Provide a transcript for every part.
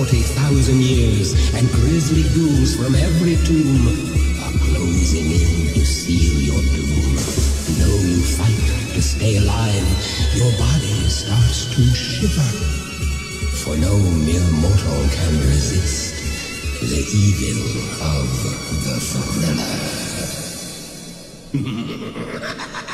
40,000 years, and grisly ghouls from every tomb are closing in to seal your doom. Though you fight to stay alive, your body starts to shiver. For no mere mortal can resist the evil of the thriller.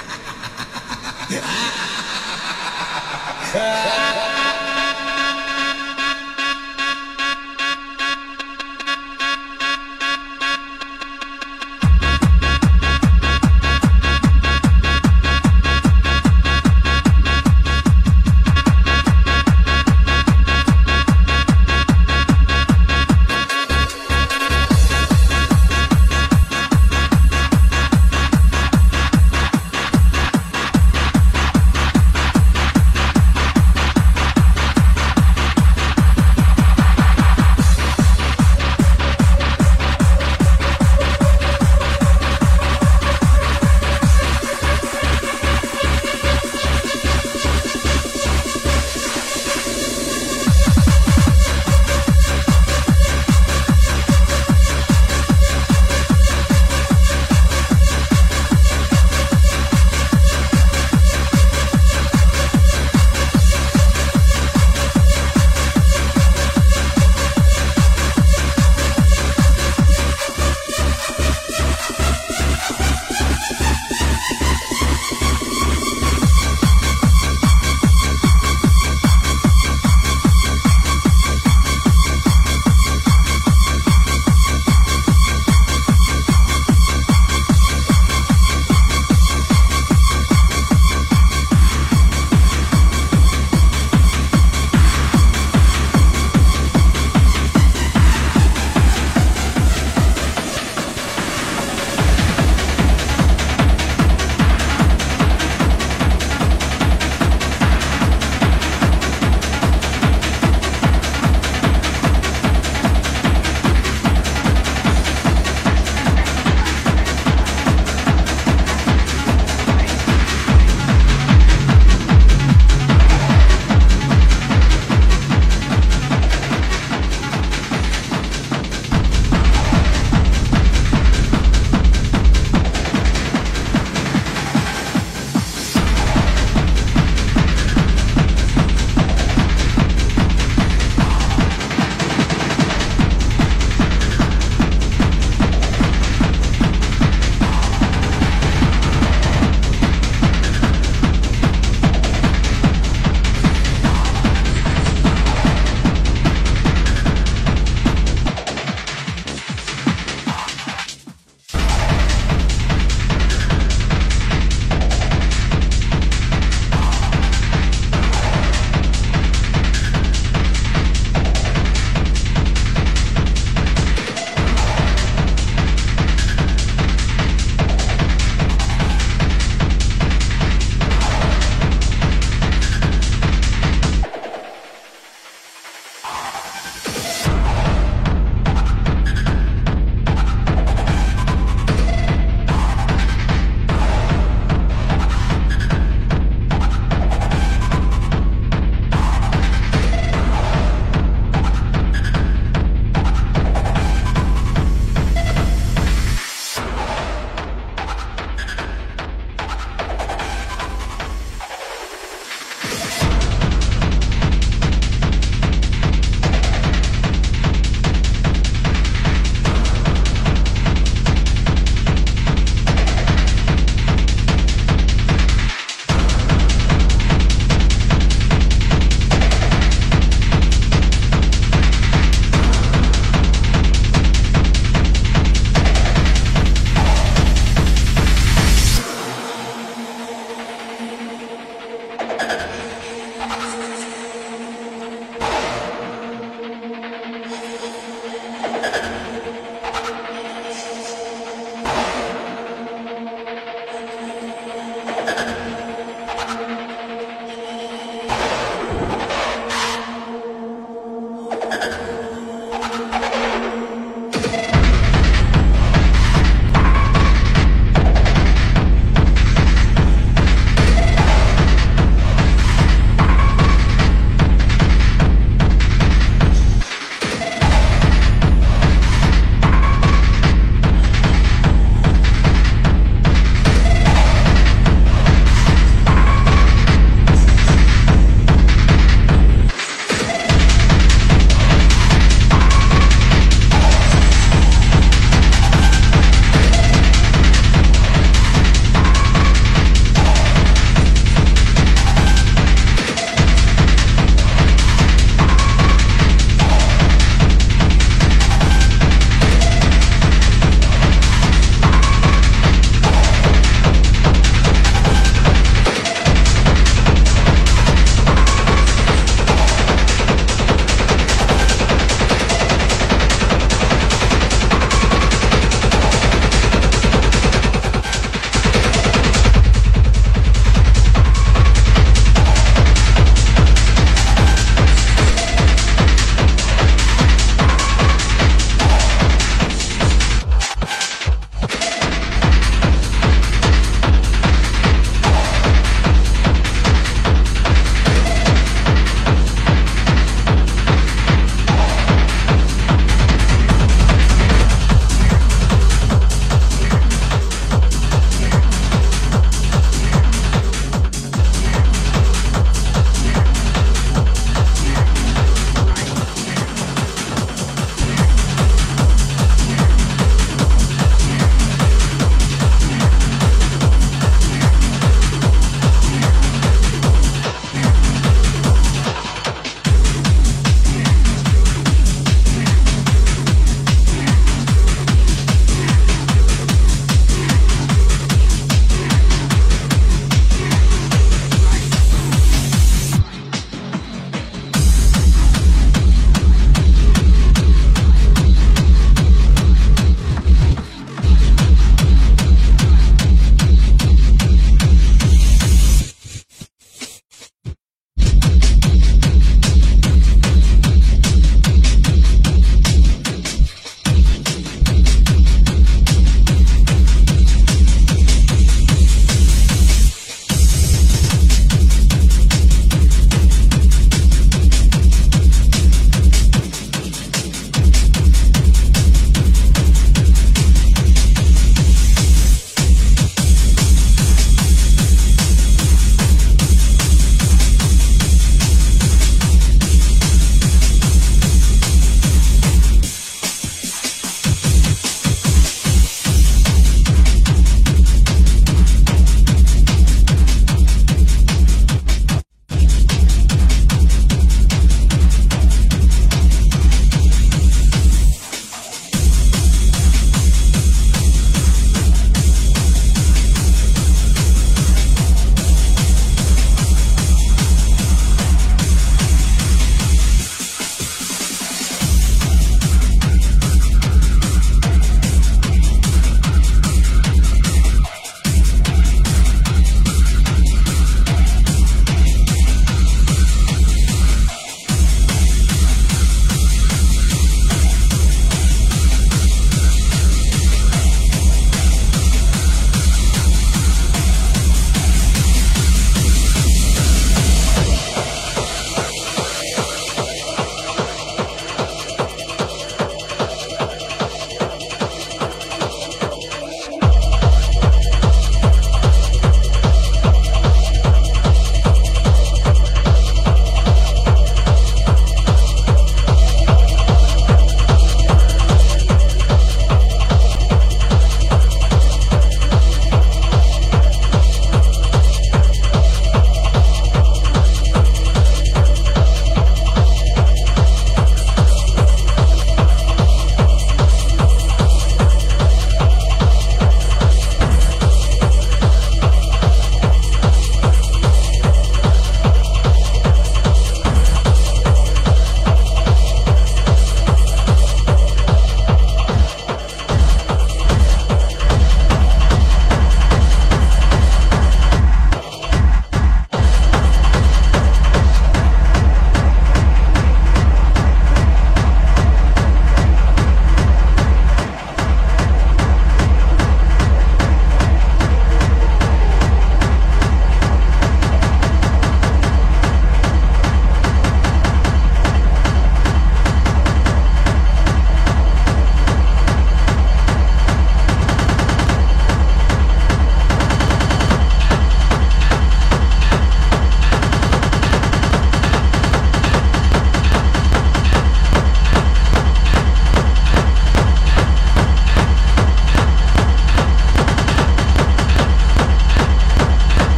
Amen.